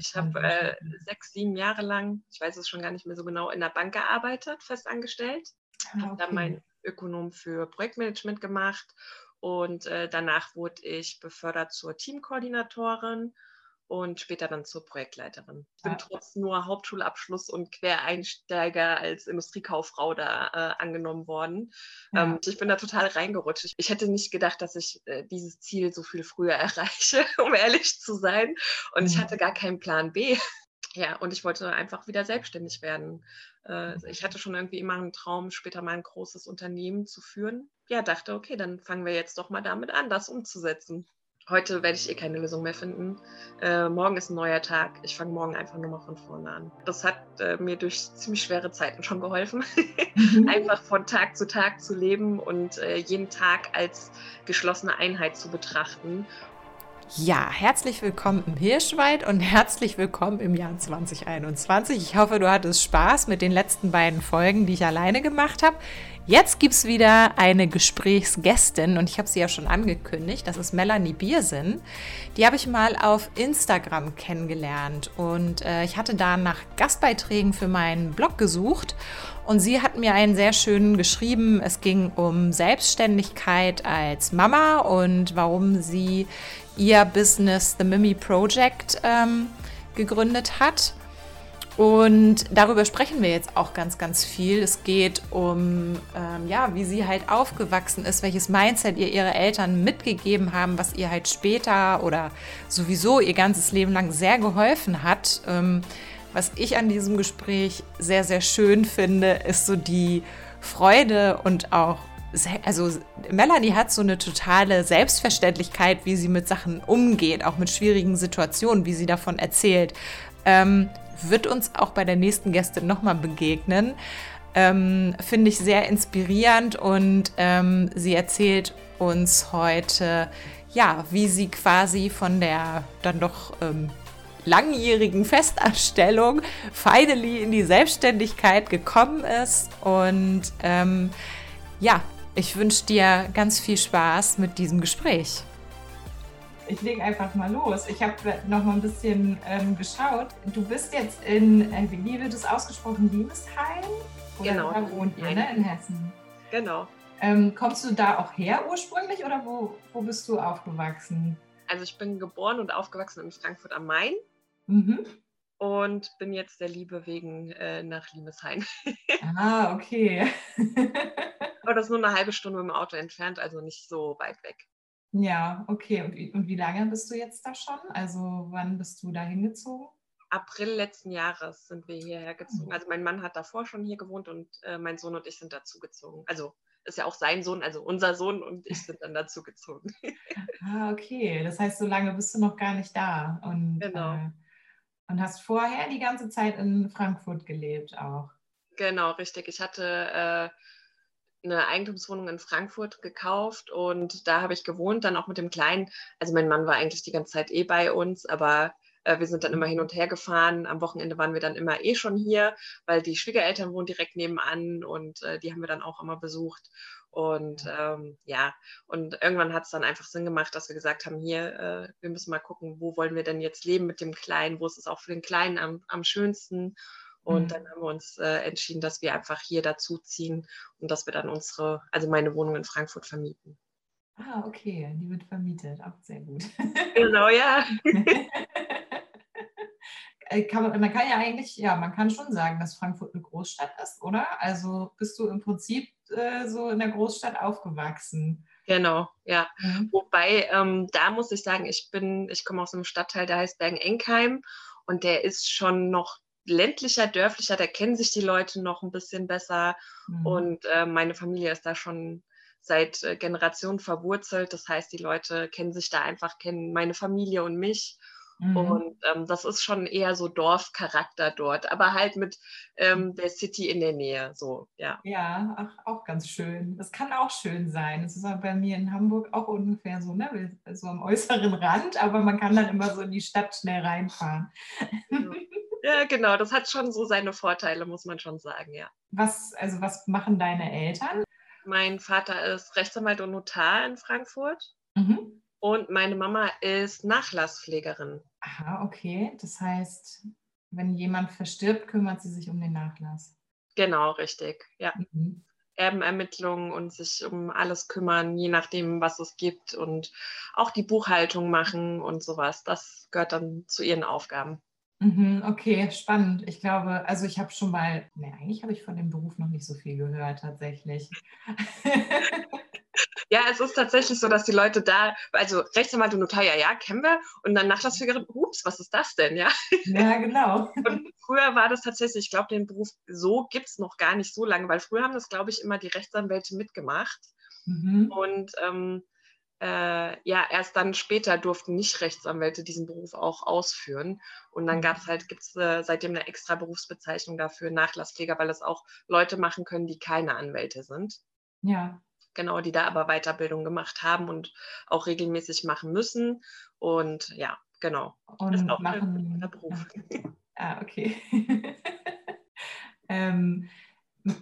Ich habe äh, sechs, sieben Jahre lang, ich weiß es schon gar nicht mehr so genau, in der Bank gearbeitet, festangestellt. Ah, habe dann mein Ökonom für Projektmanagement gemacht und äh, danach wurde ich befördert zur Teamkoordinatorin und später dann zur Projektleiterin. Ich bin ja. trotz nur Hauptschulabschluss und Quereinsteiger als Industriekauffrau da äh, angenommen worden. Ja. Ähm, ich bin da total reingerutscht. Ich hätte nicht gedacht, dass ich äh, dieses Ziel so viel früher erreiche, um ehrlich zu sein. Und mhm. ich hatte gar keinen Plan B. Ja, und ich wollte einfach wieder selbstständig werden. Äh, ich hatte schon irgendwie immer einen Traum, später mal ein großes Unternehmen zu führen. Ja, dachte, okay, dann fangen wir jetzt doch mal damit an, das umzusetzen heute werde ich eh keine Lösung mehr finden. Äh, morgen ist ein neuer Tag. Ich fange morgen einfach nur mal von vorne an. Das hat äh, mir durch ziemlich schwere Zeiten schon geholfen, mhm. einfach von Tag zu Tag zu leben und äh, jeden Tag als geschlossene Einheit zu betrachten. Ja, herzlich willkommen im Hirschwald und herzlich willkommen im Jahr 2021. Ich hoffe, du hattest Spaß mit den letzten beiden Folgen, die ich alleine gemacht habe. Jetzt gibt es wieder eine Gesprächsgästin und ich habe sie ja schon angekündigt. Das ist Melanie Biersen. Die habe ich mal auf Instagram kennengelernt und äh, ich hatte da nach Gastbeiträgen für meinen Blog gesucht und sie hat mir einen sehr schönen geschrieben. Es ging um Selbstständigkeit als Mama und warum sie ihr Business The Mimi Project ähm, gegründet hat. Und darüber sprechen wir jetzt auch ganz, ganz viel. Es geht um, ähm, ja, wie sie halt aufgewachsen ist, welches Mindset ihr ihre Eltern mitgegeben haben, was ihr halt später oder sowieso ihr ganzes Leben lang sehr geholfen hat. Ähm, was ich an diesem Gespräch sehr, sehr schön finde, ist so die Freude und auch also Melanie hat so eine totale Selbstverständlichkeit, wie sie mit Sachen umgeht, auch mit schwierigen Situationen, wie sie davon erzählt. Ähm, wird uns auch bei der nächsten Gästin nochmal begegnen. Ähm, Finde ich sehr inspirierend und ähm, sie erzählt uns heute, ja, wie sie quasi von der dann doch ähm, langjährigen Festanstellung finally in die Selbstständigkeit gekommen ist. Und ähm, ja, ich wünsche dir ganz viel Spaß mit diesem Gespräch ich lege einfach mal los. Ich habe noch mal ein bisschen ähm, geschaut. Du bist jetzt in, äh, wie wird es ausgesprochen, Liebesheim? Oder genau. Da wohnt ihr, ne, in Hessen. Genau. Ähm, kommst du da auch her ursprünglich oder wo, wo bist du aufgewachsen? Also ich bin geboren und aufgewachsen in Frankfurt am Main. Mhm. Und bin jetzt der Liebe wegen äh, nach Liebesheim. ah, okay. Aber das ist nur eine halbe Stunde mit dem Auto entfernt, also nicht so weit weg. Ja, okay. Und wie, und wie lange bist du jetzt da schon? Also wann bist du da hingezogen? April letzten Jahres sind wir hierher gezogen. Mhm. Also mein Mann hat davor schon hier gewohnt und äh, mein Sohn und ich sind dazu gezogen. Also ist ja auch sein Sohn, also unser Sohn und ich sind dann dazu gezogen. ah, okay. Das heißt, so lange bist du noch gar nicht da. Und, genau. Äh, und hast vorher die ganze Zeit in Frankfurt gelebt auch. Genau, richtig. Ich hatte äh, eine Eigentumswohnung in Frankfurt gekauft und da habe ich gewohnt, dann auch mit dem Kleinen. Also mein Mann war eigentlich die ganze Zeit eh bei uns, aber wir sind dann immer hin und her gefahren. Am Wochenende waren wir dann immer eh schon hier, weil die Schwiegereltern wohnen direkt nebenan und äh, die haben wir dann auch immer besucht. Und ähm, ja, und irgendwann hat es dann einfach Sinn gemacht, dass wir gesagt haben, hier, äh, wir müssen mal gucken, wo wollen wir denn jetzt leben mit dem Kleinen, wo ist es auch für den Kleinen am, am schönsten. Und mhm. dann haben wir uns äh, entschieden, dass wir einfach hier dazu ziehen und dass wir dann unsere, also meine Wohnung in Frankfurt vermieten. Ah, okay, die wird vermietet, auch sehr gut. Genau, ja. Äh, kann man, man, kann ja eigentlich, ja, man kann schon sagen, dass Frankfurt eine Großstadt ist, oder? Also bist du im Prinzip äh, so in der Großstadt aufgewachsen. Genau, ja. Mhm. Wobei, ähm, da muss ich sagen, ich bin, ich komme aus einem Stadtteil, der heißt Bergen-Enkheim und der ist schon noch ländlicher, dörflicher, da kennen sich die Leute noch ein bisschen besser. Mhm. Und äh, meine Familie ist da schon seit äh, Generationen verwurzelt. Das heißt, die Leute kennen sich da einfach, kennen meine Familie und mich. Mhm. Und ähm, das ist schon eher so Dorfcharakter dort, aber halt mit ähm, der City in der Nähe. So, ja. Ja, ach, auch ganz schön. Das kann auch schön sein. Das ist auch bei mir in Hamburg auch ungefähr so, ne? so am äußeren Rand, aber man kann dann immer so in die Stadt schnell reinfahren. Mhm. Ja, genau, das hat schon so seine Vorteile, muss man schon sagen, ja. Was, also was machen deine Eltern? Mein Vater ist Rechtsanwalt und Notar in Frankfurt. Mhm. Und meine Mama ist Nachlasspflegerin. Aha, okay. Das heißt, wenn jemand verstirbt, kümmert sie sich um den Nachlass. Genau, richtig. Ja. Mhm. Erbenermittlungen und sich um alles kümmern, je nachdem, was es gibt und auch die Buchhaltung machen und sowas. Das gehört dann zu ihren Aufgaben. Mhm, okay, spannend. Ich glaube, also ich habe schon mal, ne, eigentlich habe ich von dem Beruf noch nicht so viel gehört tatsächlich. Ja, es ist tatsächlich so, dass die Leute da, also Rechtsanwalt und Notar, ja, ja, kennen wir. Und dann Nachlassführerin, ups, was ist das denn, ja? Ja, genau. Und früher war das tatsächlich, ich glaube, den Beruf so gibt es noch gar nicht so lange, weil früher haben das, glaube ich, immer die Rechtsanwälte mitgemacht. Mhm. Und ähm, äh, ja, erst dann später durften nicht Rechtsanwälte diesen Beruf auch ausführen. Und dann gab es halt, gibt es äh, seitdem eine extra Berufsbezeichnung dafür, Nachlasspfleger, weil es auch Leute machen können, die keine Anwälte sind. Ja. Genau, die da aber Weiterbildung gemacht haben und auch regelmäßig machen müssen. Und ja, genau. Und das ist auch machen, ein Beruf. Ah, okay. ähm,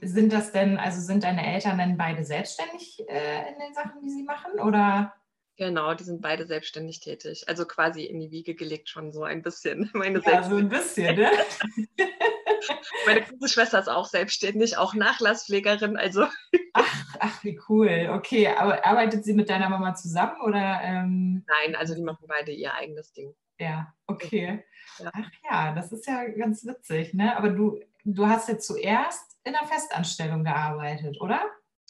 sind das denn, also sind deine Eltern denn beide selbstständig äh, in den Sachen, die sie machen? Oder? Genau, die sind beide selbstständig tätig. Also quasi in die Wiege gelegt schon so ein bisschen. Meine ja, so ein bisschen, ne? Meine große Schwester ist auch selbstständig, auch Nachlasspflegerin. Also. Ach, ach, wie cool. Okay, aber arbeitet sie mit deiner Mama zusammen oder? Ähm... Nein, also die machen beide ihr eigenes Ding. Ja, okay. Ja. Ach ja, das ist ja ganz witzig, ne? Aber du, du hast jetzt zuerst in der Festanstellung gearbeitet, oder?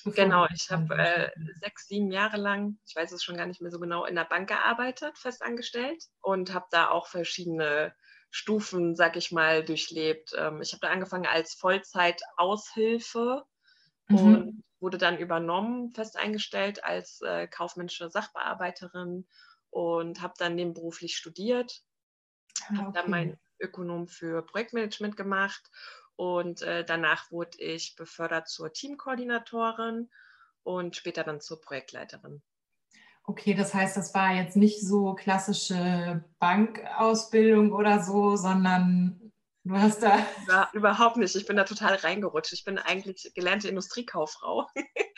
Bevor genau, ich habe äh, sechs, sieben Jahre lang, ich weiß es schon gar nicht mehr so genau, in der Bank gearbeitet, festangestellt und habe da auch verschiedene Stufen, sag ich mal, durchlebt. Ähm, ich habe da angefangen als Vollzeit-Aushilfe mhm. und wurde dann übernommen, fest eingestellt als äh, kaufmännische Sachbearbeiterin und habe dann nebenberuflich studiert. Ah, okay. Habe dann mein Ökonom für Projektmanagement gemacht und äh, danach wurde ich befördert zur Teamkoordinatorin und später dann zur Projektleiterin. Okay, das heißt, das war jetzt nicht so klassische Bankausbildung oder so, sondern Du hast da. Ja, überhaupt nicht. Ich bin da total reingerutscht. Ich bin eigentlich gelernte Industriekauffrau.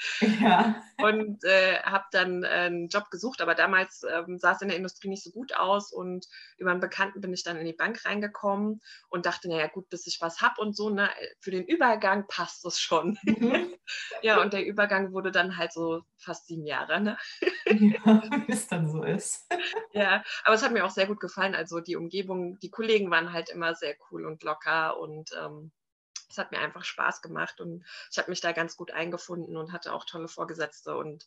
Ja. und äh, habe dann äh, einen Job gesucht, aber damals ähm, sah es in der Industrie nicht so gut aus und über einen Bekannten bin ich dann in die Bank reingekommen und dachte, naja, gut, bis ich was habe und so, ne, für den Übergang passt es schon. Mhm. ja, und der Übergang wurde dann halt so fast sieben Jahre, ne? ja, wie es dann so ist. ja, aber es hat mir auch sehr gut gefallen. Also die Umgebung, die Kollegen waren halt immer sehr cool und locker und ähm, es hat mir einfach Spaß gemacht und ich habe mich da ganz gut eingefunden und hatte auch tolle Vorgesetzte und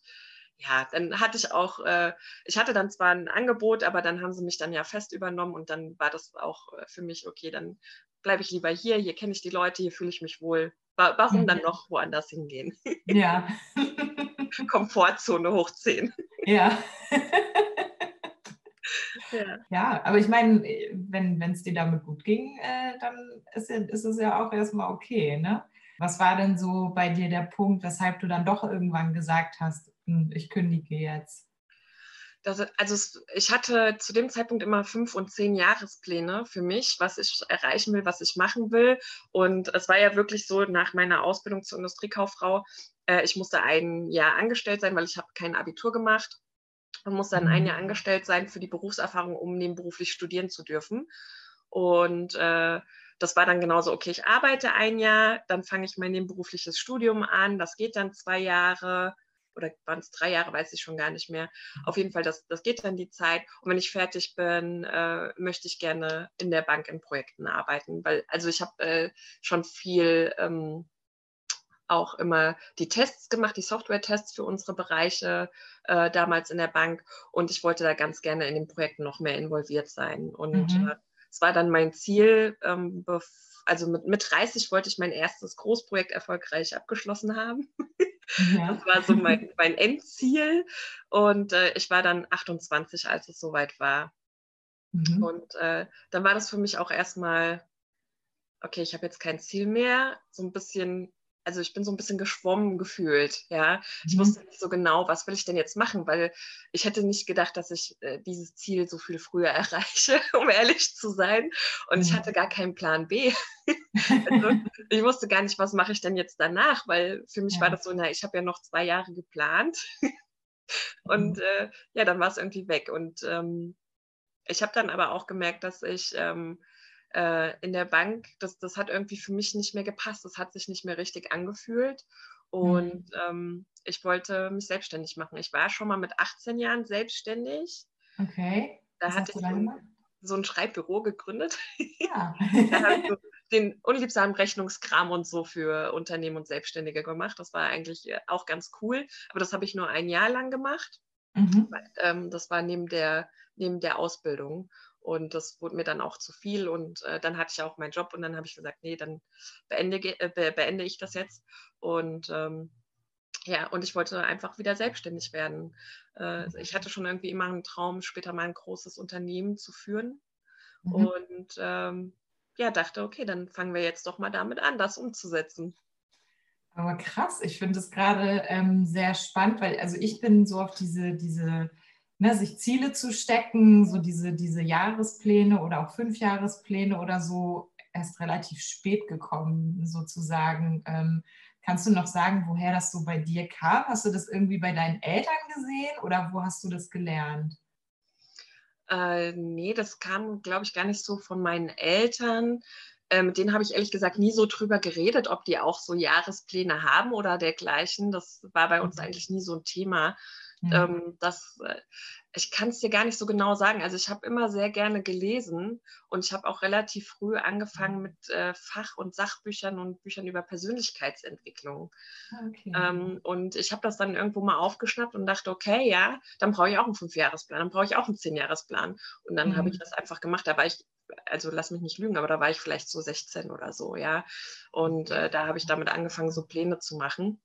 ja, dann hatte ich auch, äh, ich hatte dann zwar ein Angebot, aber dann haben sie mich dann ja fest übernommen und dann war das auch äh, für mich, okay, dann bleibe ich lieber hier, hier kenne ich die Leute, hier fühle ich mich wohl. Warum mhm. dann noch woanders hingehen? Ja. Komfortzone hoch 10. Ja. ja. ja, aber ich meine, wenn es dir damit gut ging, äh, dann ist, ist es ja auch erstmal okay, ne? Was war denn so bei dir der Punkt, weshalb du dann doch irgendwann gesagt hast, hm, ich kündige jetzt? Das, also ich hatte zu dem Zeitpunkt immer fünf und zehn Jahrespläne für mich, was ich erreichen will, was ich machen will. Und es war ja wirklich so nach meiner Ausbildung zur Industriekauffrau, äh, ich musste ein Jahr angestellt sein, weil ich habe kein Abitur gemacht und musste dann ein Jahr mhm. angestellt sein für die Berufserfahrung, um nebenberuflich studieren zu dürfen. Und äh, das war dann genauso, okay, ich arbeite ein Jahr, dann fange ich mein nebenberufliches Studium an, das geht dann zwei Jahre oder waren es drei Jahre, weiß ich schon gar nicht mehr. Auf jeden Fall, das, das geht dann die Zeit. Und wenn ich fertig bin, äh, möchte ich gerne in der Bank in Projekten arbeiten, weil also ich habe äh, schon viel ähm, auch immer die Tests gemacht, die Software-Tests für unsere Bereiche äh, damals in der Bank. Und ich wollte da ganz gerne in den Projekten noch mehr involviert sein. Und mhm. äh, es war dann mein Ziel, ähm, also mit, mit 30 wollte ich mein erstes Großprojekt erfolgreich abgeschlossen haben. Ja. Das war so mein, mein Endziel. Und äh, ich war dann 28, als es soweit war. Mhm. Und äh, dann war das für mich auch erstmal, okay, ich habe jetzt kein Ziel mehr, so ein bisschen also ich bin so ein bisschen geschwommen gefühlt, ja. Ich mhm. wusste nicht so genau, was will ich denn jetzt machen, weil ich hätte nicht gedacht, dass ich äh, dieses Ziel so viel früher erreiche, um ehrlich zu sein. Und mhm. ich hatte gar keinen Plan B. also ich wusste gar nicht, was mache ich denn jetzt danach, weil für mich ja. war das so, na, ich habe ja noch zwei Jahre geplant. Und äh, ja, dann war es irgendwie weg. Und ähm, ich habe dann aber auch gemerkt, dass ich ähm, äh, in der Bank, das, das hat irgendwie für mich nicht mehr gepasst. Das hat sich nicht mehr richtig angefühlt. Und mhm. ähm, ich wollte mich selbstständig machen. Ich war schon mal mit 18 Jahren selbstständig. Okay. Da Was hatte ich so, so, ein Schreibbüro gegründet. Ja. da habe ich so den unliebsamen Rechnungskram und so für Unternehmen und Selbstständige gemacht. Das war eigentlich äh, auch ganz cool. Aber das habe ich nur ein Jahr lang gemacht. Mhm. Ähm, das war neben der, neben der Ausbildung. Und das wurde mir dann auch zu viel. Und äh, dann hatte ich auch meinen Job und dann habe ich gesagt, nee, dann beende, äh, beende ich das jetzt. Und ähm, ja, und ich wollte einfach wieder selbstständig werden. Äh, ich hatte schon irgendwie immer einen Traum, später mal ein großes Unternehmen zu führen. Mhm. Und ähm, ja, dachte, okay, dann fangen wir jetzt doch mal damit an, das umzusetzen. Aber krass, ich finde es gerade ähm, sehr spannend, weil also ich bin so auf diese, diese ne, sich Ziele zu stecken, so diese, diese Jahrespläne oder auch Fünfjahrespläne oder so, erst relativ spät gekommen, sozusagen. Ähm, kannst du noch sagen, woher das so bei dir kam? Hast du das irgendwie bei deinen Eltern gesehen oder wo hast du das gelernt? Äh, nee, das kam, glaube ich, gar nicht so von meinen Eltern. Äh, mit denen habe ich ehrlich gesagt nie so drüber geredet, ob die auch so Jahrespläne haben oder dergleichen. Das war bei uns mhm. eigentlich nie so ein Thema. Mhm. Das, äh, ich kann es dir gar nicht so genau sagen. Also ich habe immer sehr gerne gelesen und ich habe auch relativ früh angefangen mit äh, Fach- und Sachbüchern und Büchern über Persönlichkeitsentwicklung. Okay. Ähm, und ich habe das dann irgendwo mal aufgeschnappt und dachte, okay, ja, dann brauche ich auch einen Fünfjahresplan, dann brauche ich auch einen Zehnjahresplan. Und dann mhm. habe ich das einfach gemacht. Da war ich, also lass mich nicht lügen, aber da war ich vielleicht so 16 oder so, ja. Und äh, da habe ich damit angefangen, so Pläne zu machen.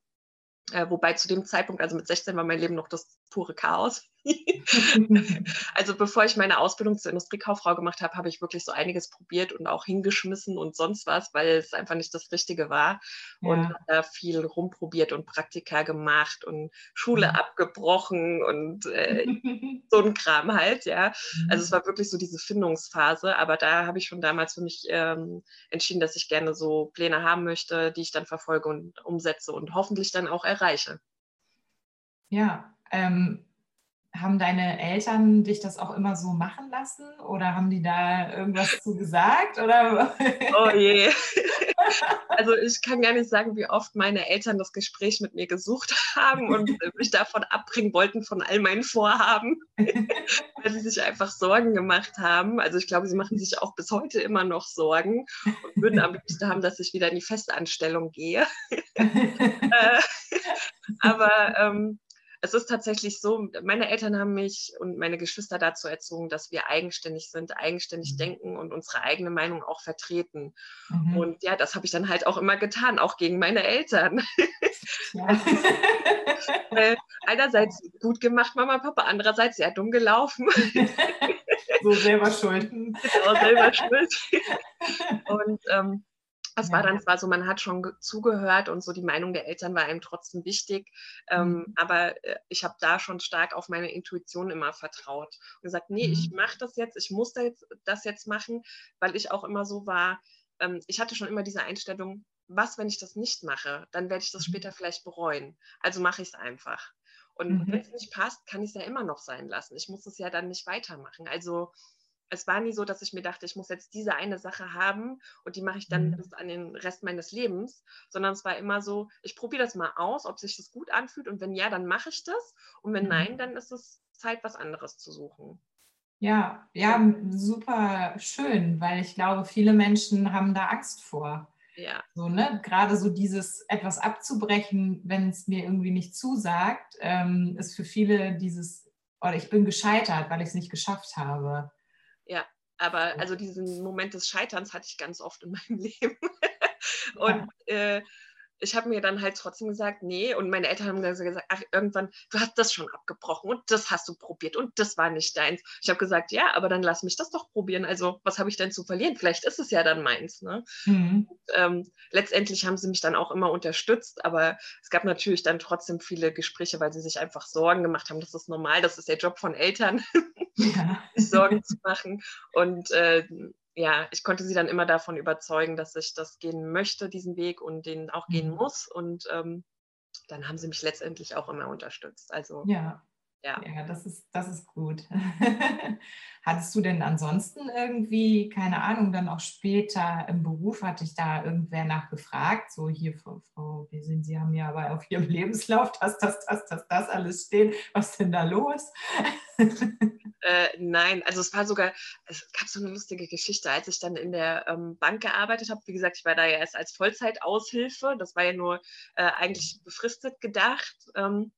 Äh, wobei zu dem Zeitpunkt, also mit 16 war mein Leben noch das pure Chaos. also bevor ich meine Ausbildung zur Industriekauffrau gemacht habe, habe ich wirklich so einiges probiert und auch hingeschmissen und sonst was, weil es einfach nicht das Richtige war. Ja. Und da viel rumprobiert und Praktika gemacht und Schule mhm. abgebrochen und äh, so ein Kram halt, ja. Also es mhm. war wirklich so diese Findungsphase, aber da habe ich schon damals für mich ähm, entschieden, dass ich gerne so Pläne haben möchte, die ich dann verfolge und umsetze und hoffentlich dann auch erreiche. Ja, ähm, haben deine Eltern dich das auch immer so machen lassen oder haben die da irgendwas zu gesagt? Oder? Oh je. Also ich kann gar nicht sagen, wie oft meine Eltern das Gespräch mit mir gesucht haben und mich davon abbringen wollten von all meinen Vorhaben, weil sie sich einfach Sorgen gemacht haben. Also ich glaube, sie machen sich auch bis heute immer noch Sorgen und würden am liebsten haben, dass ich wieder in die Festanstellung gehe. Äh, aber ähm, es ist tatsächlich so, meine Eltern haben mich und meine Geschwister dazu erzogen, dass wir eigenständig sind, eigenständig mhm. denken und unsere eigene Meinung auch vertreten. Mhm. Und ja, das habe ich dann halt auch immer getan, auch gegen meine Eltern. Ja. einerseits gut gemacht, Mama, Papa, andererseits sehr dumm gelaufen. so selber schuld. Genau, selber schuld. Und ähm, es war dann zwar so, man hat schon zugehört und so die Meinung der Eltern war einem trotzdem wichtig, ähm, mhm. aber äh, ich habe da schon stark auf meine Intuition immer vertraut und gesagt, nee, mhm. ich mache das jetzt, ich muss das jetzt, das jetzt machen, weil ich auch immer so war, ähm, ich hatte schon immer diese Einstellung, was, wenn ich das nicht mache, dann werde ich das mhm. später vielleicht bereuen. Also mache ich es einfach. Und mhm. wenn es nicht passt, kann ich es ja immer noch sein lassen. Ich muss es ja dann nicht weitermachen. Also es war nie so, dass ich mir dachte, ich muss jetzt diese eine Sache haben und die mache ich dann mhm. an den Rest meines Lebens, sondern es war immer so, ich probiere das mal aus, ob sich das gut anfühlt und wenn ja, dann mache ich das und wenn mhm. nein, dann ist es Zeit, was anderes zu suchen. Ja, ja, super schön, weil ich glaube, viele Menschen haben da Angst vor. Ja. So, ne? Gerade so dieses etwas abzubrechen, wenn es mir irgendwie nicht zusagt, ähm, ist für viele dieses, oder ich bin gescheitert, weil ich es nicht geschafft habe. Ja, aber also diesen Moment des Scheiterns hatte ich ganz oft in meinem Leben. und äh, ich habe mir dann halt trotzdem gesagt, nee. Und meine Eltern haben gesagt, ach, irgendwann, du hast das schon abgebrochen und das hast du probiert und das war nicht deins. Ich habe gesagt, ja, aber dann lass mich das doch probieren. Also, was habe ich denn zu verlieren? Vielleicht ist es ja dann meins. Ne? Mhm. Und, ähm, letztendlich haben sie mich dann auch immer unterstützt, aber es gab natürlich dann trotzdem viele Gespräche, weil sie sich einfach Sorgen gemacht haben. Das ist normal, das ist der Job von Eltern, ja. Sorgen zu machen. Und äh, ja, ich konnte sie dann immer davon überzeugen, dass ich das gehen möchte, diesen Weg und den auch gehen mhm. muss. Und ähm, dann haben sie mich letztendlich auch immer unterstützt. Also ja, Ja. ja, das ist, das ist gut. Hattest du denn ansonsten irgendwie, keine Ahnung, dann auch später im Beruf, hat dich da irgendwer nachgefragt? So hier, Frau, sehen, Sie haben ja aber auf Ihrem Lebenslauf das, das, das, das, das alles stehen. Was ist denn da los? Äh, nein, also es war sogar, es gab so eine lustige Geschichte, als ich dann in der ähm, Bank gearbeitet habe. Wie gesagt, ich war da ja erst als Vollzeitaushilfe. Das war ja nur äh, eigentlich befristet gedacht. Ähm,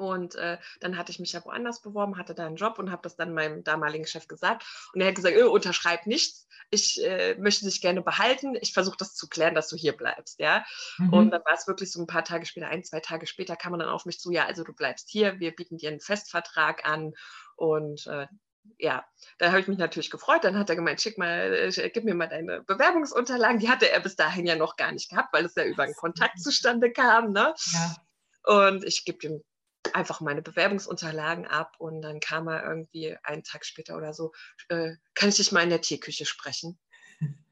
und äh, dann hatte ich mich ja woanders beworben, hatte da einen Job und habe das dann meinem damaligen Chef gesagt. Und er hat gesagt, unterschreib nichts. Ich äh, möchte dich gerne behalten. Ich versuche das zu klären, dass du hier bleibst. Ja. Mhm. Und dann war es wirklich so ein paar Tage später, ein, zwei Tage später, kam man dann auf mich zu, ja, also du bleibst hier, wir bieten dir einen Festvertrag an. Und äh, ja, da habe ich mich natürlich gefreut. Dann hat er gemeint, schick mal, äh, gib mir mal deine Bewerbungsunterlagen. Die hatte er bis dahin ja noch gar nicht gehabt, weil es ja über einen Kontakt zustande kam. Ne? Ja. Und ich gebe ihm einfach meine Bewerbungsunterlagen ab und dann kam er irgendwie einen Tag später oder so, äh, kann ich dich mal in der Teeküche sprechen?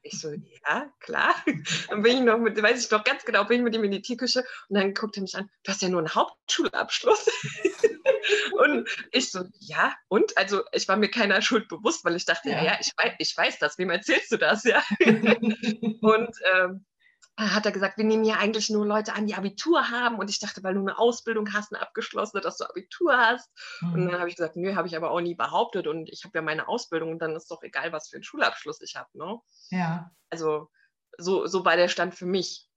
Ich so, ja, klar. Dann bin ich noch mit, weiß ich noch ganz genau, bin ich mit ihm in die Teeküche und dann guckt er mich an, du hast ja nur einen Hauptschulabschluss. und ich so, ja, und? Also ich war mir keiner Schuld bewusst, weil ich dachte, ja, ja, ich, weiß, ich weiß das, wem erzählst du das, ja? und ähm, hat er gesagt, wir nehmen ja eigentlich nur Leute an, die Abitur haben. Und ich dachte, weil du eine Ausbildung hast, eine abgeschlossene, dass du Abitur hast. Mhm. Und dann habe ich gesagt, nö, habe ich aber auch nie behauptet. Und ich habe ja meine Ausbildung und dann ist doch egal, was für einen Schulabschluss ich habe. Ne? Ja. Also so, so war der Stand für mich.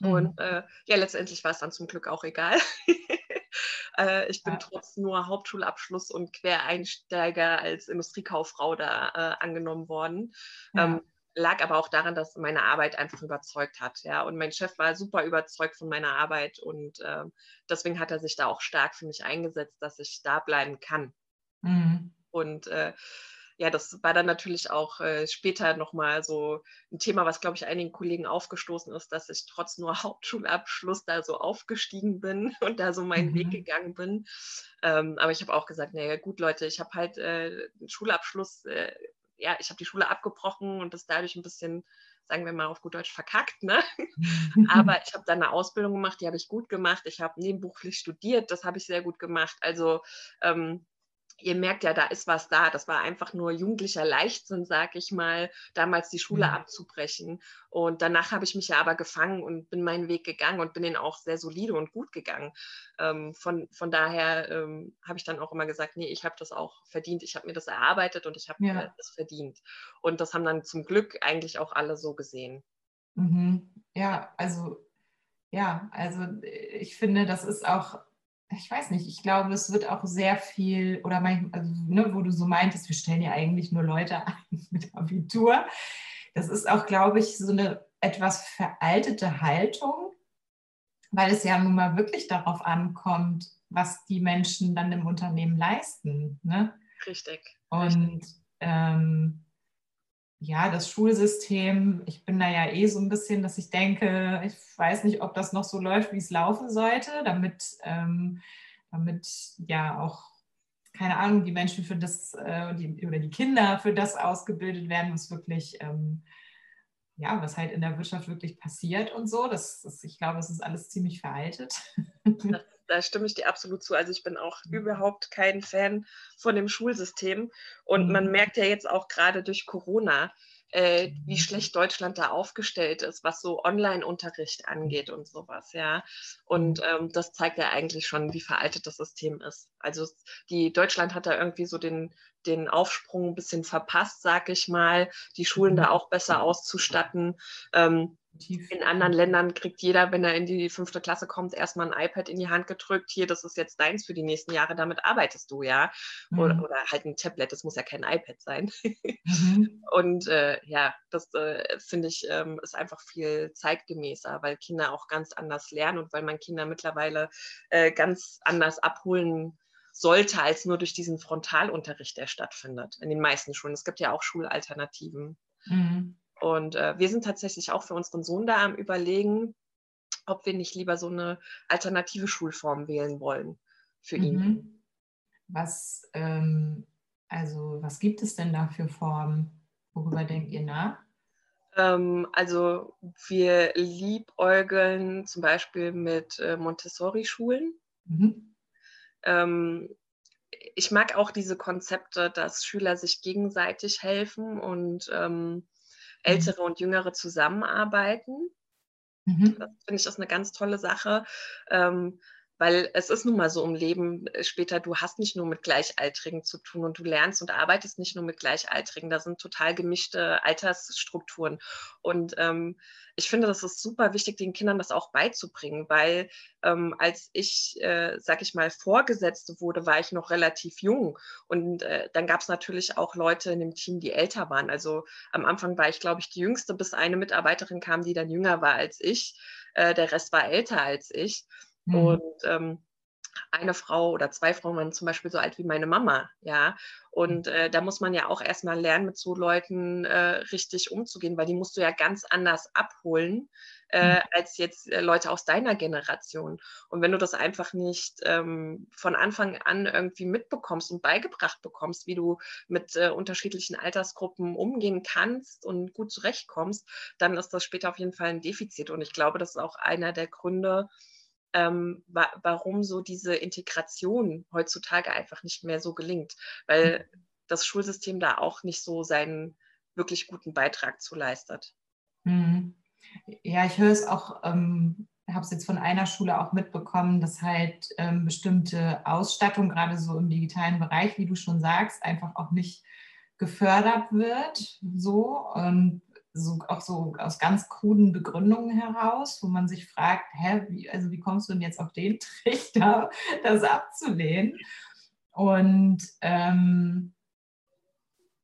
Mhm. Und äh, ja, letztendlich war es dann zum Glück auch egal. äh, ich bin ja. trotz nur Hauptschulabschluss und Quereinsteiger als Industriekauffrau da äh, angenommen worden. Ja. Ähm, lag aber auch daran, dass meine Arbeit einfach überzeugt hat. Ja, und mein Chef war super überzeugt von meiner Arbeit und äh, deswegen hat er sich da auch stark für mich eingesetzt, dass ich da bleiben kann. Mhm. Und äh, ja, das war dann natürlich auch äh, später nochmal so ein Thema, was, glaube ich, einigen Kollegen aufgestoßen ist, dass ich trotz nur Hauptschulabschluss da so aufgestiegen bin und da so meinen mhm. Weg gegangen bin. Ähm, aber ich habe auch gesagt, naja, gut, Leute, ich habe halt äh, einen Schulabschluss äh, ja, ich habe die Schule abgebrochen und das dadurch ein bisschen, sagen wir mal auf gut Deutsch, verkackt. Ne? Aber ich habe dann eine Ausbildung gemacht, die habe ich gut gemacht. Ich habe nebenberuflich studiert, das habe ich sehr gut gemacht. Also ähm, ihr merkt ja, da ist was da. Das war einfach nur jugendlicher Leichtsinn, sag ich mal, damals die Schule mhm. abzubrechen. Und danach habe ich mich ja aber gefangen und bin meinen Weg gegangen und bin den auch sehr solide und gut gegangen. Ähm, von, von daher ähm, habe ich dann auch immer gesagt, nee, ich habe das auch verdient. Ich habe mir das erarbeitet und ich habe ja. es verdient. Und das haben dann zum Glück eigentlich auch alle so gesehen. Mhm. Ja, also ja, also äh, ich finde, das ist auch ich weiß nicht, ich glaube, es wird auch sehr viel, oder manchmal, also, ne, wo du so meintest, wir stellen ja eigentlich nur Leute ein mit Abitur. Das ist auch, glaube ich, so eine etwas veraltete Haltung, weil es ja nun mal wirklich darauf ankommt, was die Menschen dann im Unternehmen leisten. Ne? Richtig. Und ähm, ja, das Schulsystem, ich bin da ja eh so ein bisschen, dass ich denke, ich weiß nicht, ob das noch so läuft, wie es laufen sollte, damit, ähm, damit ja auch, keine Ahnung, die Menschen für das äh, die, oder die Kinder für das ausgebildet werden, was wirklich, ähm, ja, was halt in der Wirtschaft wirklich passiert und so. Das, das ich glaube, es ist alles ziemlich veraltet. Da stimme ich dir absolut zu. Also ich bin auch mhm. überhaupt kein Fan von dem Schulsystem. Und mhm. man merkt ja jetzt auch gerade durch Corona, äh, wie mhm. schlecht Deutschland da aufgestellt ist, was so Online-Unterricht angeht und sowas, ja. Und ähm, das zeigt ja eigentlich schon, wie veraltet das System ist. Also die Deutschland hat da irgendwie so den, den Aufsprung ein bisschen verpasst, sag ich mal, die Schulen da auch besser auszustatten. Ähm, in anderen Ländern kriegt jeder, wenn er in die fünfte Klasse kommt, erstmal ein iPad in die Hand gedrückt. Hier, das ist jetzt deins für die nächsten Jahre, damit arbeitest du, ja. Mhm. Oder, oder, halt ein Tablet, das muss ja kein iPad sein. Mhm. Und äh, ja, das äh, finde ich ähm, ist einfach viel zeitgemäßer, weil Kinder auch ganz anders lernen und weil man Kinder mittlerweile äh, ganz anders abholen sollte, als nur durch diesen Frontalunterricht, der stattfindet in den meisten Schulen. Es gibt ja auch Schulalternativen. Mhm. Und äh, wir sind tatsächlich auch für unseren Sohn da am Überlegen, ob wir nicht lieber so eine alternative Schulform wählen wollen für ihn. Mhm. Was, ähm, also, was gibt es denn da für Formen? Worüber denkt ihr nach? Ähm, also wir liebäugeln zum Beispiel mit äh, Montessori-Schulen. Mhm. Ähm, ich mag auch diese Konzepte, dass Schüler sich gegenseitig helfen und ähm. Ältere und Jüngere zusammenarbeiten. Mhm. Das finde ich ist eine ganz tolle Sache. Ähm, weil es ist nun mal so im Leben äh, später, du hast nicht nur mit Gleichaltrigen zu tun und du lernst und arbeitest nicht nur mit Gleichaltrigen. Da sind total gemischte Altersstrukturen. Und ähm, ich finde, das ist super wichtig, den Kindern das auch beizubringen, weil ähm, als ich, äh, sag ich mal, Vorgesetzte wurde, war ich noch relativ jung. Und äh, dann gab es natürlich auch Leute in dem Team, die älter waren. Also am Anfang war ich, glaube ich, die jüngste, bis eine Mitarbeiterin kam, die dann jünger war als ich. Äh, der Rest war älter als ich. Mhm. Und ähm, eine Frau oder zwei Frauen waren zum Beispiel so alt wie meine Mama, ja. Und äh, da muss man ja auch erstmal lernen, mit so Leuten äh, richtig umzugehen, weil die musst du ja ganz anders abholen äh, mhm. als jetzt äh, Leute aus deiner Generation. Und wenn du das einfach nicht ähm, von Anfang an irgendwie mitbekommst und beigebracht bekommst, wie du mit äh, unterschiedlichen Altersgruppen umgehen kannst und gut zurechtkommst, dann ist das später auf jeden Fall ein Defizit. Und ich glaube, das ist auch einer der Gründe, ähm, wa warum so diese Integration heutzutage einfach nicht mehr so gelingt, weil mhm. das Schulsystem da auch nicht so seinen wirklich guten Beitrag zu leistet. Mhm. Ja, ich höre es auch, ähm, habe es jetzt von einer Schule auch mitbekommen, dass halt ähm, bestimmte Ausstattung, gerade so im digitalen Bereich, wie du schon sagst, einfach auch nicht gefördert wird. So und so, auch so aus ganz kruden Begründungen heraus, wo man sich fragt, hä, wie, also wie kommst du denn jetzt auf den Trichter, das abzulehnen? Und ähm,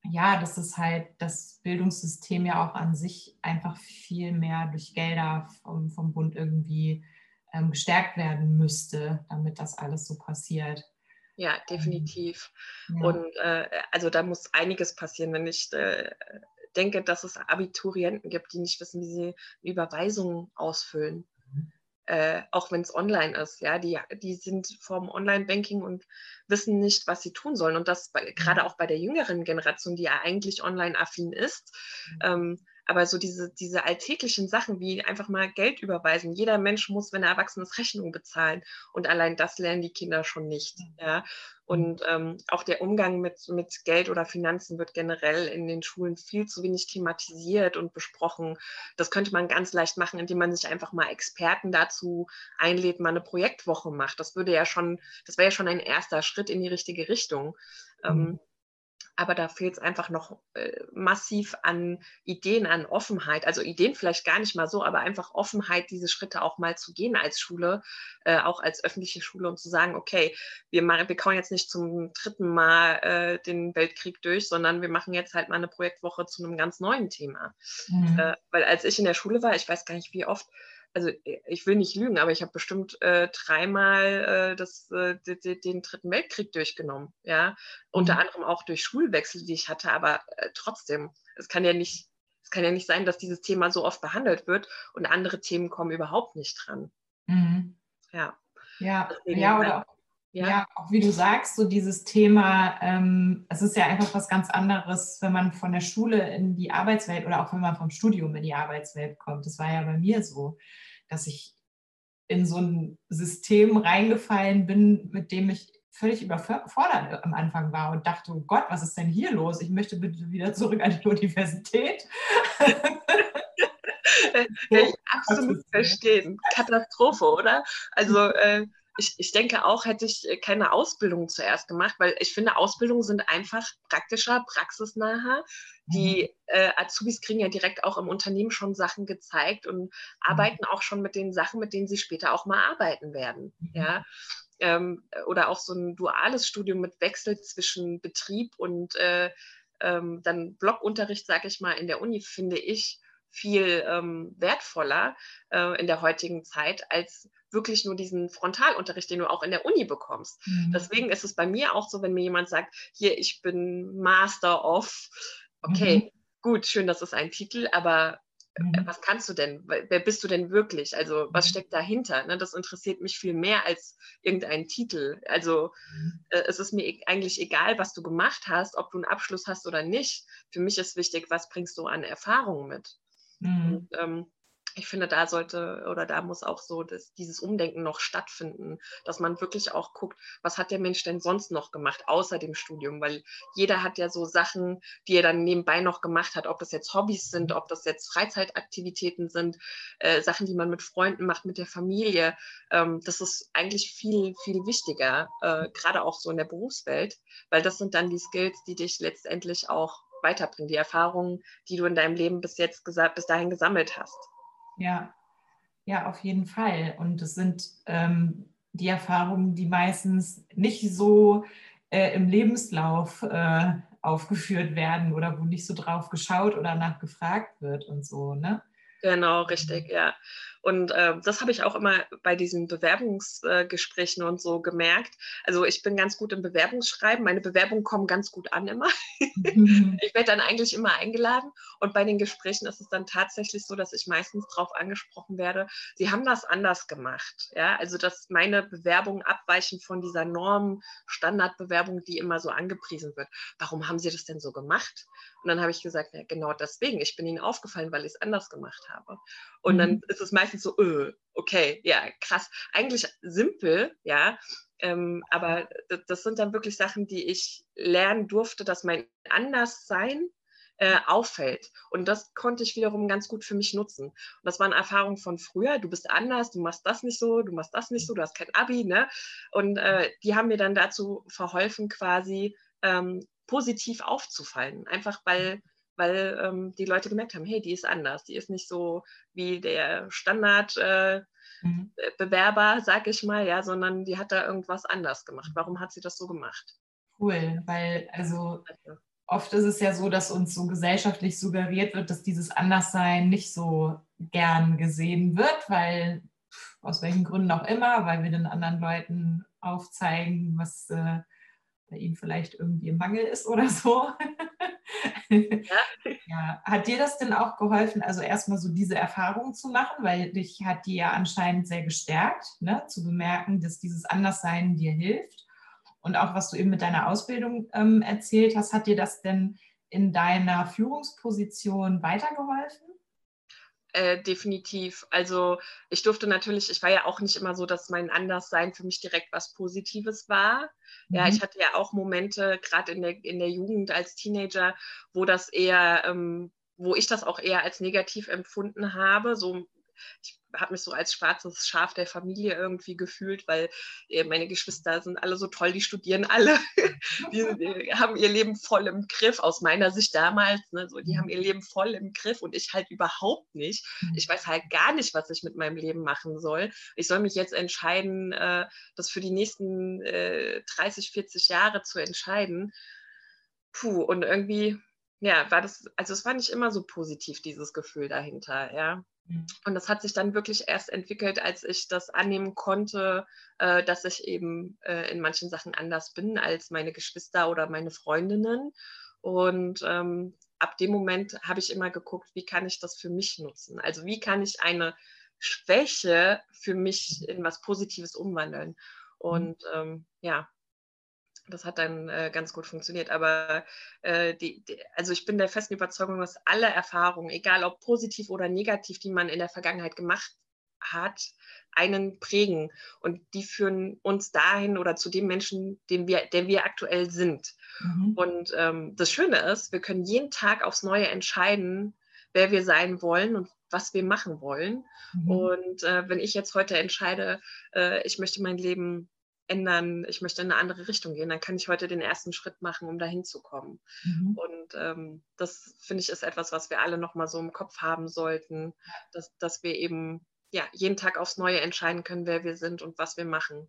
ja, das ist halt das Bildungssystem ja auch an sich einfach viel mehr durch Gelder vom, vom Bund irgendwie ähm, gestärkt werden müsste, damit das alles so passiert. Ja, definitiv. Ja. Und äh, also da muss einiges passieren, wenn ich äh, denke, dass es Abiturienten gibt, die nicht wissen, wie sie Überweisungen ausfüllen. Mhm. Äh, auch wenn es online ist, ja, die, die sind vom Online-Banking und wissen nicht, was sie tun sollen. Und das bei, gerade auch bei der jüngeren Generation, die ja eigentlich online-affin ist, mhm. ähm, aber so diese, diese alltäglichen Sachen wie einfach mal Geld überweisen. Jeder Mensch muss, wenn er erwachsen ist, Rechnungen bezahlen. Und allein das lernen die Kinder schon nicht. Mhm. Ja? Und ähm, auch der Umgang mit, mit Geld oder Finanzen wird generell in den Schulen viel zu wenig thematisiert und besprochen. Das könnte man ganz leicht machen, indem man sich einfach mal Experten dazu einlädt, mal eine Projektwoche macht. Das würde ja schon, das wäre ja schon ein erster Schritt in die richtige Richtung. Ähm, mhm. Ähm, aber da fehlt es einfach noch äh, massiv an Ideen, an Offenheit. Also Ideen vielleicht gar nicht mal so, aber einfach Offenheit, diese Schritte auch mal zu gehen als Schule, äh, auch als öffentliche Schule und zu sagen, okay, wir, machen, wir kauen jetzt nicht zum dritten Mal äh, den Weltkrieg durch, sondern wir machen jetzt halt mal eine Projektwoche zu einem ganz neuen Thema. Mhm. Äh, weil als ich in der Schule war, ich weiß gar nicht wie oft, also äh, ich will nicht lügen, aber ich habe bestimmt äh, dreimal äh, das, äh, den Dritten Weltkrieg durchgenommen, ja, mhm. unter anderem auch durch Schulwechsel, die ich hatte, aber äh, trotzdem, es kann ja nicht, es kann ja nicht sein, dass dieses Thema so oft behandelt wird und andere Themen kommen überhaupt nicht dran. Mhm. Ja. Ja, Deswegen, ja, oder auch, ja. ja. auch wie du sagst, so dieses Thema, ähm, es ist ja einfach was ganz anderes, wenn man von der Schule in die Arbeitswelt oder auch wenn man vom Studium in die Arbeitswelt kommt. Das war ja bei mir so, dass ich in so ein System reingefallen bin, mit dem ich völlig überfordert am Anfang war und dachte, oh Gott, was ist denn hier los? Ich möchte bitte wieder zurück an die Universität. ich absolut verstehen. Katastrophe, oder? Also äh, ich, ich denke auch, hätte ich äh, keine Ausbildung zuerst gemacht, weil ich finde, Ausbildungen sind einfach praktischer, praxisnaher. Die mhm. äh, Azubis kriegen ja direkt auch im Unternehmen schon Sachen gezeigt und mhm. arbeiten auch schon mit den Sachen, mit denen sie später auch mal arbeiten werden. Mhm. Ja. Ähm, oder auch so ein duales Studium mit Wechsel zwischen Betrieb und äh, ähm, dann Blockunterricht, sage ich mal, in der Uni, finde ich viel ähm, wertvoller äh, in der heutigen Zeit als wirklich nur diesen Frontalunterricht, den du auch in der Uni bekommst. Mhm. Deswegen ist es bei mir auch so, wenn mir jemand sagt, hier, ich bin Master of, okay, mhm. gut, schön, das ist ein Titel, aber äh, mhm. was kannst du denn? Wer bist du denn wirklich? Also was mhm. steckt dahinter? Ne? Das interessiert mich viel mehr als irgendein Titel. Also mhm. äh, es ist mir e eigentlich egal, was du gemacht hast, ob du einen Abschluss hast oder nicht. Für mich ist wichtig, was bringst du an Erfahrungen mit? Mhm. Und, ähm, ich finde, da sollte oder da muss auch so das, dieses Umdenken noch stattfinden, dass man wirklich auch guckt, was hat der Mensch denn sonst noch gemacht, außer dem Studium, weil jeder hat ja so Sachen, die er dann nebenbei noch gemacht hat, ob das jetzt Hobbys sind, ob das jetzt Freizeitaktivitäten sind, äh, Sachen, die man mit Freunden macht, mit der Familie. Ähm, das ist eigentlich viel, viel wichtiger, äh, gerade auch so in der Berufswelt, weil das sind dann die Skills, die dich letztendlich auch weiterbringen, die Erfahrungen, die du in deinem Leben bis jetzt bis dahin gesammelt hast. Ja, ja, auf jeden Fall. Und es sind ähm, die Erfahrungen, die meistens nicht so äh, im Lebenslauf äh, aufgeführt werden oder wo nicht so drauf geschaut oder nachgefragt wird und so, ne? Genau, richtig, ja. Und äh, das habe ich auch immer bei diesen Bewerbungsgesprächen äh, und so gemerkt. Also ich bin ganz gut im Bewerbungsschreiben. Meine Bewerbungen kommen ganz gut an immer. Mhm. ich werde dann eigentlich immer eingeladen. Und bei den Gesprächen ist es dann tatsächlich so, dass ich meistens darauf angesprochen werde, sie haben das anders gemacht. Ja, also dass meine Bewerbungen abweichen von dieser Norm, Standardbewerbung, die immer so angepriesen wird. Warum haben sie das denn so gemacht? Und dann habe ich gesagt, ja, genau deswegen. Ich bin ihnen aufgefallen, weil ich es anders gemacht habe. Und mhm. dann ist es meistens so, öh, okay, ja, krass. Eigentlich simpel, ja. Ähm, aber das sind dann wirklich Sachen, die ich lernen durfte, dass mein Anderssein äh, auffällt. Und das konnte ich wiederum ganz gut für mich nutzen. Und das waren Erfahrungen von früher. Du bist anders, du machst das nicht so, du machst das nicht so, du hast kein Abi, ne? Und äh, die haben mir dann dazu verholfen, quasi ähm, positiv aufzufallen. Einfach weil weil ähm, die Leute gemerkt haben, hey, die ist anders, die ist nicht so wie der Standardbewerber, äh, mhm. Äh, sag ich mal, ja, sondern die hat da irgendwas anders gemacht. Warum hat sie das so gemacht? Cool, weil also oft ist es ja so, dass uns so gesellschaftlich suggeriert wird, dass dieses Anderssein nicht so gern gesehen wird, weil aus welchen Gründen auch immer, weil wir den anderen Leuten aufzeigen, was äh, bei ihnen vielleicht irgendwie im Mangel ist oder so. Ja. ja. Hat dir das denn auch geholfen, also erstmal so diese Erfahrung zu machen, weil dich hat die ja anscheinend sehr gestärkt, ne? zu bemerken, dass dieses Anderssein dir hilft. Und auch was du eben mit deiner Ausbildung ähm, erzählt hast, hat dir das denn in deiner Führungsposition weitergeholfen? Äh, definitiv. Also ich durfte natürlich, ich war ja auch nicht immer so, dass mein Anderssein für mich direkt was Positives war. Mhm. Ja, ich hatte ja auch Momente, gerade in der, in der Jugend als Teenager, wo das eher, ähm, wo ich das auch eher als negativ empfunden habe. So, ich habe mich so als schwarzes Schaf der Familie irgendwie gefühlt, weil äh, meine Geschwister sind alle so toll, die studieren alle, die, die, haben ihr Leben voll im Griff, aus meiner Sicht damals, ne, so, die haben ihr Leben voll im Griff und ich halt überhaupt nicht. Mhm. Ich weiß halt gar nicht, was ich mit meinem Leben machen soll. Ich soll mich jetzt entscheiden, äh, das für die nächsten äh, 30, 40 Jahre zu entscheiden. Puh, und irgendwie, ja, war das, also es war nicht immer so positiv, dieses Gefühl dahinter, ja. Mhm. Und das hat sich dann wirklich erst entwickelt, als ich das annehmen konnte, äh, dass ich eben äh, in manchen Sachen anders bin als meine Geschwister oder meine Freundinnen. Und ähm, ab dem Moment habe ich immer geguckt, wie kann ich das für mich nutzen? Also wie kann ich eine Schwäche für mich in was Positives umwandeln? Mhm. Und ähm, ja, das hat dann äh, ganz gut funktioniert. Aber äh, die, die, also ich bin der festen Überzeugung, dass alle Erfahrungen, egal ob positiv oder negativ, die man in der Vergangenheit gemacht hat, einen prägen. Und die führen uns dahin oder zu dem Menschen, den wir, der wir aktuell sind. Mhm. Und ähm, das Schöne ist, wir können jeden Tag aufs Neue entscheiden, wer wir sein wollen und was wir machen wollen. Mhm. Und äh, wenn ich jetzt heute entscheide, äh, ich möchte mein Leben ändern, ich möchte in eine andere Richtung gehen, dann kann ich heute den ersten Schritt machen, um dahin zu kommen. Mhm. Und ähm, das finde ich ist etwas, was wir alle nochmal so im Kopf haben sollten, dass, dass wir eben ja, jeden Tag aufs Neue entscheiden können, wer wir sind und was wir machen.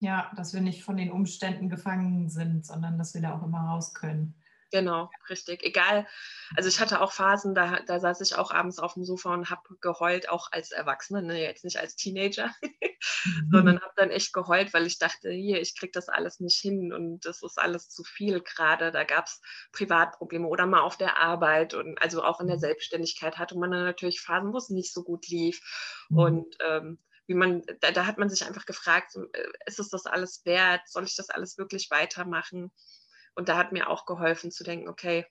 Ja, dass wir nicht von den Umständen gefangen sind, sondern dass wir da auch immer raus können. Genau, richtig. Egal. Also ich hatte auch Phasen, da, da saß ich auch abends auf dem Sofa und habe geheult, auch als Erwachsene, ne? jetzt nicht als Teenager, mhm. sondern habe dann echt geheult, weil ich dachte, hier, ich kriege das alles nicht hin und das ist alles zu viel gerade. Da gab es Privatprobleme oder mal auf der Arbeit und also auch in der mhm. Selbstständigkeit hatte man dann natürlich Phasen, wo es nicht so gut lief. Mhm. Und ähm, wie man, da, da, hat man sich einfach gefragt, äh, ist es das alles wert? Soll ich das alles wirklich weitermachen? Und da hat mir auch geholfen zu denken, okay,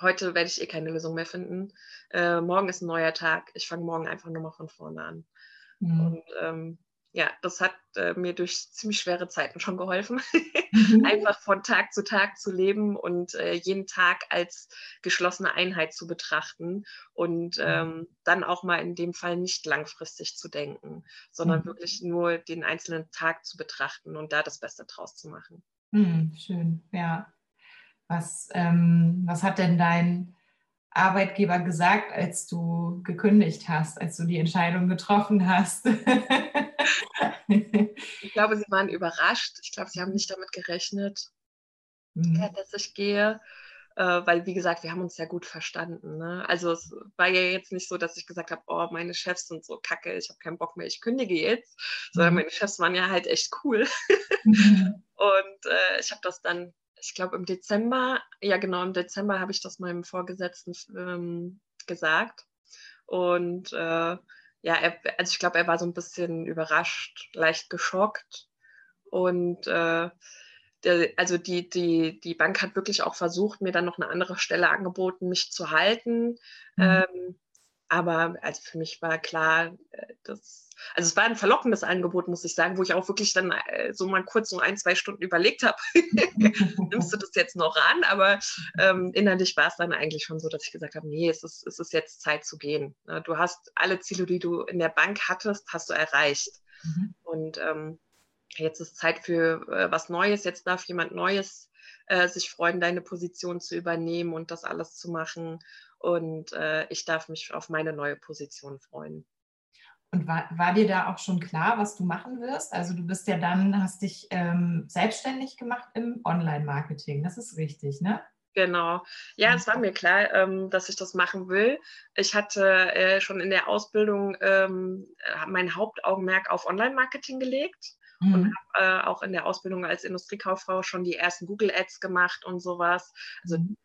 heute werde ich eh keine Lösung mehr finden. Äh, morgen ist ein neuer Tag. Ich fange morgen einfach nur mal von vorne an. Mhm. Und ähm, ja, das hat äh, mir durch ziemlich schwere Zeiten schon geholfen, mhm. einfach von Tag zu Tag zu leben und äh, jeden Tag als geschlossene Einheit zu betrachten und ähm, dann auch mal in dem Fall nicht langfristig zu denken, sondern mhm. wirklich nur den einzelnen Tag zu betrachten und da das Beste draus zu machen. Mhm, schön, ja. Was, ähm, was hat denn dein Arbeitgeber gesagt, als du gekündigt hast, als du die Entscheidung getroffen hast? ich glaube, sie waren überrascht. Ich glaube, sie haben nicht damit gerechnet, mhm. dass ich gehe. Äh, weil, wie gesagt, wir haben uns ja gut verstanden. Ne? Also es war ja jetzt nicht so, dass ich gesagt habe, oh, meine Chefs sind so kacke, ich habe keinen Bock mehr, ich kündige jetzt, sondern mhm. meine Chefs waren ja halt echt cool. Mhm. Und äh, ich habe das dann ich glaube im Dezember, ja genau, im Dezember habe ich das meinem Vorgesetzten ähm, gesagt. Und äh, ja, er, also ich glaube, er war so ein bisschen überrascht, leicht geschockt. Und äh, der, also die, die, die Bank hat wirklich auch versucht, mir dann noch eine andere Stelle angeboten, mich zu halten. Mhm. Ähm, aber also für mich war klar, äh, dass also es war ein verlockendes Angebot, muss ich sagen, wo ich auch wirklich dann äh, so mal kurz so ein, zwei Stunden überlegt habe, nimmst du das jetzt noch an? Aber ähm, innerlich war es dann eigentlich schon so, dass ich gesagt habe, nee, es ist, es ist jetzt Zeit zu gehen. Du hast alle Ziele, die du in der Bank hattest, hast du erreicht. Mhm. Und ähm, jetzt ist Zeit für äh, was Neues. Jetzt darf jemand Neues äh, sich freuen, deine Position zu übernehmen und das alles zu machen. Und äh, ich darf mich auf meine neue Position freuen. Und war, war, dir da auch schon klar, was du machen wirst? Also du bist ja dann, hast dich ähm, selbstständig gemacht im Online-Marketing. Das ist richtig, ne? Genau. Ja, es war mir klar, ähm, dass ich das machen will. Ich hatte äh, schon in der Ausbildung ähm, mein Hauptaugenmerk auf Online-Marketing gelegt mhm. und habe äh, auch in der Ausbildung als Industriekauffrau schon die ersten Google Ads gemacht und sowas. Also mhm.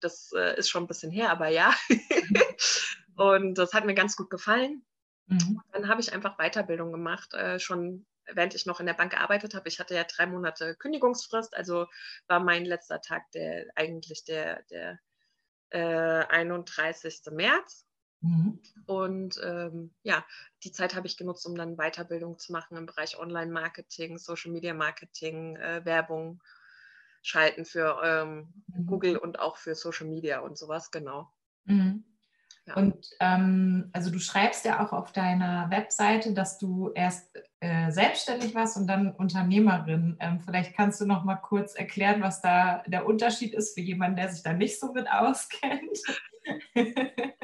das äh, ist schon ein bisschen her, aber ja. Mhm. und das hat mir ganz gut gefallen. Mhm. Dann habe ich einfach Weiterbildung gemacht, äh, schon während ich noch in der Bank gearbeitet habe. Ich hatte ja drei Monate Kündigungsfrist, also war mein letzter Tag der eigentlich der, der äh, 31. März. Mhm. Und ähm, ja, die Zeit habe ich genutzt, um dann Weiterbildung zu machen im Bereich Online-Marketing, Social-Media-Marketing, äh, Werbung schalten für ähm, mhm. Google und auch für Social Media und sowas, genau. Mhm. Und ähm, also du schreibst ja auch auf deiner Webseite, dass du erst äh, selbstständig warst und dann Unternehmerin. Ähm, vielleicht kannst du noch mal kurz erklären, was da der Unterschied ist für jemanden, der sich da nicht so mit auskennt.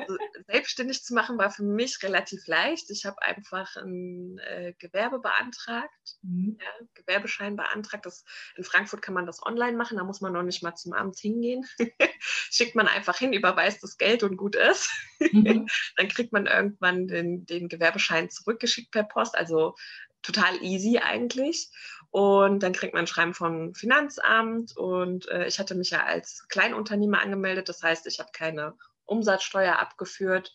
Also, selbstständig zu machen war für mich relativ leicht. Ich habe einfach ein äh, Gewerbe beantragt, mhm. ja, Gewerbeschein beantragt. Das, in Frankfurt kann man das online machen, da muss man noch nicht mal zum Amt hingehen. Schickt man einfach hin, überweist das Geld und gut ist. Mhm. Dann kriegt man irgendwann den, den Gewerbeschein zurückgeschickt per Post. Also total easy eigentlich. Und dann kriegt man ein Schreiben vom Finanzamt und äh, ich hatte mich ja als Kleinunternehmer angemeldet. Das heißt, ich habe keine Umsatzsteuer abgeführt,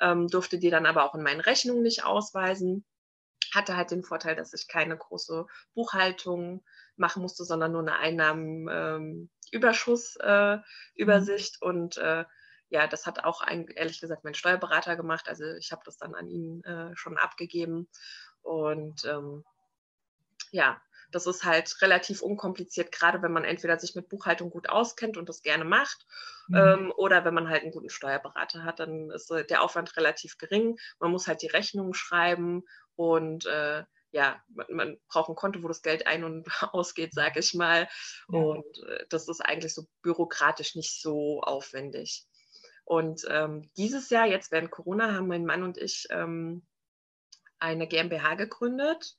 ähm, durfte die dann aber auch in meinen Rechnungen nicht ausweisen. Hatte halt den Vorteil, dass ich keine große Buchhaltung machen musste, sondern nur eine Einnahmenüberschussübersicht. Ähm, äh, und äh, ja, das hat auch ein, ehrlich gesagt mein Steuerberater gemacht. Also ich habe das dann an ihn äh, schon abgegeben. Und ähm, ja, das ist halt relativ unkompliziert, gerade wenn man entweder sich mit Buchhaltung gut auskennt und das gerne macht, mhm. ähm, oder wenn man halt einen guten Steuerberater hat, dann ist äh, der Aufwand relativ gering. Man muss halt die Rechnungen schreiben und äh, ja, man, man, braucht ein Konto, wo das Geld ein- und ausgeht, sage ich mal. Ja. Und äh, das ist eigentlich so bürokratisch nicht so aufwendig. Und ähm, dieses Jahr, jetzt während Corona, haben mein Mann und ich ähm, eine GmbH gegründet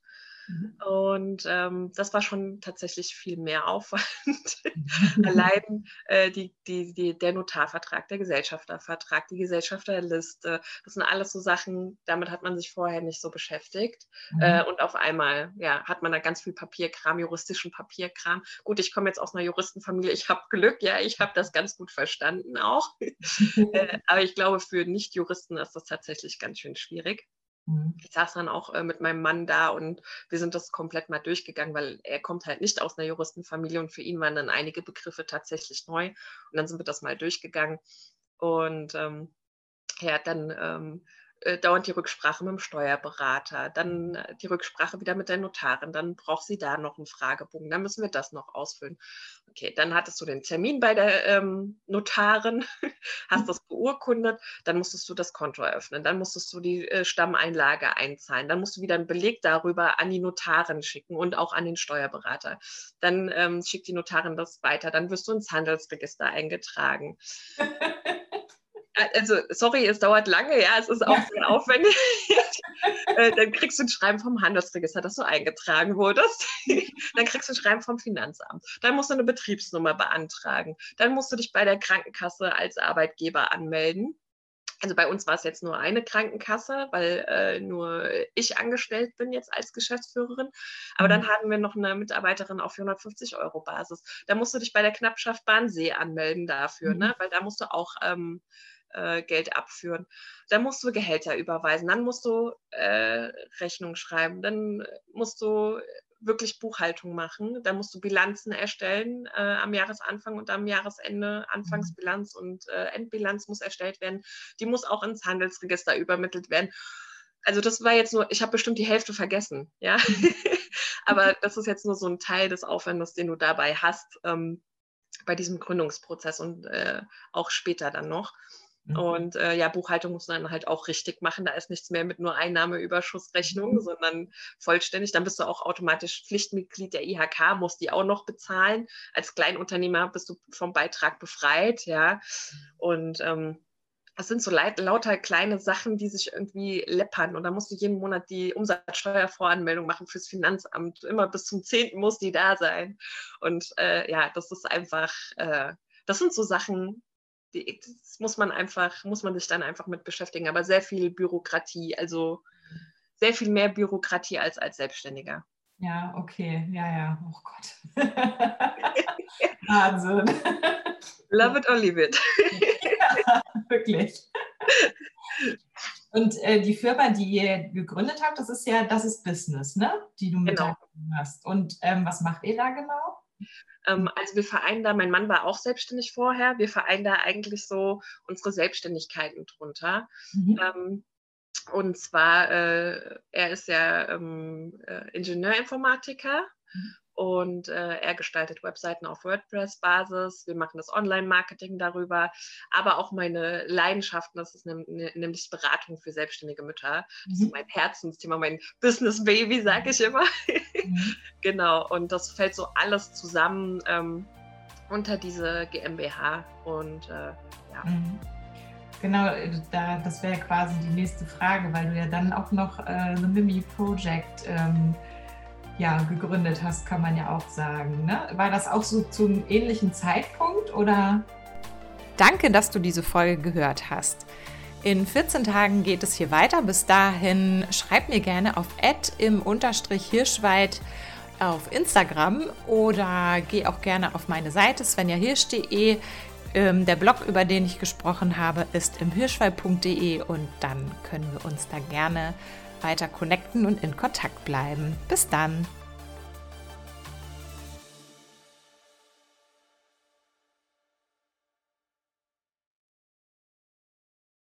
Mhm. Und ähm, das war schon tatsächlich viel mehr Aufwand. Allein äh, die, die, die, der Notarvertrag, der Gesellschaftervertrag, die Gesellschafterliste, das sind alles so Sachen, damit hat man sich vorher nicht so beschäftigt. Mhm. Äh, und auf einmal ja, hat man da ganz viel Papierkram, juristischen Papierkram. Gut, ich komme jetzt aus einer Juristenfamilie, ich habe Glück, ja, ich habe das ganz gut verstanden auch. äh, aber ich glaube, für Nicht-Juristen ist das tatsächlich ganz schön schwierig. Mhm. Ich saß dann auch äh, mit meinem Mann da und wir sind das komplett mal durchgegangen, weil er kommt halt nicht aus einer Juristenfamilie und für ihn waren dann einige Begriffe tatsächlich neu. Und dann sind wir das mal durchgegangen. Und ähm, ja, dann ähm, äh, dauernd die Rücksprache mit dem Steuerberater, dann äh, die Rücksprache wieder mit der Notarin, dann braucht sie da noch einen Fragebogen, dann müssen wir das noch ausfüllen. Okay, dann hattest du den Termin bei der ähm, Notarin, hast das beurkundet, dann musstest du das Konto eröffnen, dann musstest du die äh, Stammeinlage einzahlen, dann musst du wieder einen Beleg darüber an die Notarin schicken und auch an den Steuerberater. Dann ähm, schickt die Notarin das weiter, dann wirst du ins Handelsregister eingetragen. also sorry, es dauert lange, ja, es ist auch sehr aufwendig. Äh, dann kriegst du ein Schreiben vom Handelsregister, dass du eingetragen wurdest. dann kriegst du ein Schreiben vom Finanzamt. Dann musst du eine Betriebsnummer beantragen. Dann musst du dich bei der Krankenkasse als Arbeitgeber anmelden. Also bei uns war es jetzt nur eine Krankenkasse, weil äh, nur ich angestellt bin jetzt als Geschäftsführerin. Aber dann mhm. hatten wir noch eine Mitarbeiterin auf 450 Euro Basis. Da musst du dich bei der Knappschaft Bahnsee anmelden dafür, ne? mhm. ne? weil da musst du auch ähm, äh, Geld abführen. Dann musst du Gehälter überweisen, dann musst du äh, Rechnung schreiben, dann musst du wirklich Buchhaltung machen, dann musst du Bilanzen erstellen äh, am Jahresanfang und am Jahresende. Anfangsbilanz und äh, Endbilanz muss erstellt werden. Die muss auch ins Handelsregister übermittelt werden. Also das war jetzt nur, ich habe bestimmt die Hälfte vergessen, ja. Aber das ist jetzt nur so ein Teil des Aufwandes, den du dabei hast ähm, bei diesem Gründungsprozess und äh, auch später dann noch. Mhm. Und äh, ja, Buchhaltung muss man dann halt auch richtig machen. Da ist nichts mehr mit nur Einnahmeüberschussrechnung, mhm. sondern vollständig. Dann bist du auch automatisch Pflichtmitglied der IHK, musst die auch noch bezahlen. Als Kleinunternehmer bist du vom Beitrag befreit, ja. Und ähm, das sind so lauter kleine Sachen, die sich irgendwie läppern. Und da musst du jeden Monat die Umsatzsteuervoranmeldung machen fürs Finanzamt. Immer bis zum 10. muss die da sein. Und äh, ja, das ist einfach, äh, das sind so Sachen, die, das muss man einfach, muss man sich dann einfach mit beschäftigen. Aber sehr viel Bürokratie, also sehr viel mehr Bürokratie als als Selbstständiger. Ja, okay, ja, ja, oh Gott. Wahnsinn. Love it or leave it. ja, wirklich. Und äh, die Firma, die ihr gegründet habt, das ist ja, das ist Business, ne? Die du mit genau. hast. Und ähm, was macht ihr da genau? Ähm, also wir vereinen da, mein Mann war auch selbstständig vorher, wir vereinen da eigentlich so unsere Selbstständigkeiten drunter. Mhm. Ähm, und zwar, äh, er ist ja ähm, äh, Ingenieurinformatiker mhm. Und äh, er gestaltet Webseiten auf WordPress-Basis. Wir machen das Online-Marketing darüber, aber auch meine Leidenschaften, das ist ne, ne, nämlich Beratung für selbstständige Mütter. Das ist mhm. mein Herzensthema, mein Business-Baby, sage ich immer. Mhm. genau, und das fällt so alles zusammen ähm, unter diese GmbH und äh, ja. Mhm. Genau, da, das wäre quasi die nächste Frage, weil du ja dann auch noch äh, The Mimi Project ähm, ja, gegründet hast, kann man ja auch sagen. Ne? War das auch so zum ähnlichen Zeitpunkt oder? Danke, dass du diese Folge gehört hast. In 14 Tagen geht es hier weiter. Bis dahin schreib mir gerne auf im Unterstrich Hirschwald auf Instagram oder geh auch gerne auf meine Seite svenjahirsch.de. Ähm, der Blog, über den ich gesprochen habe, ist im hirschwald.de und dann können wir uns da gerne weiter connecten und in Kontakt bleiben. Bis dann!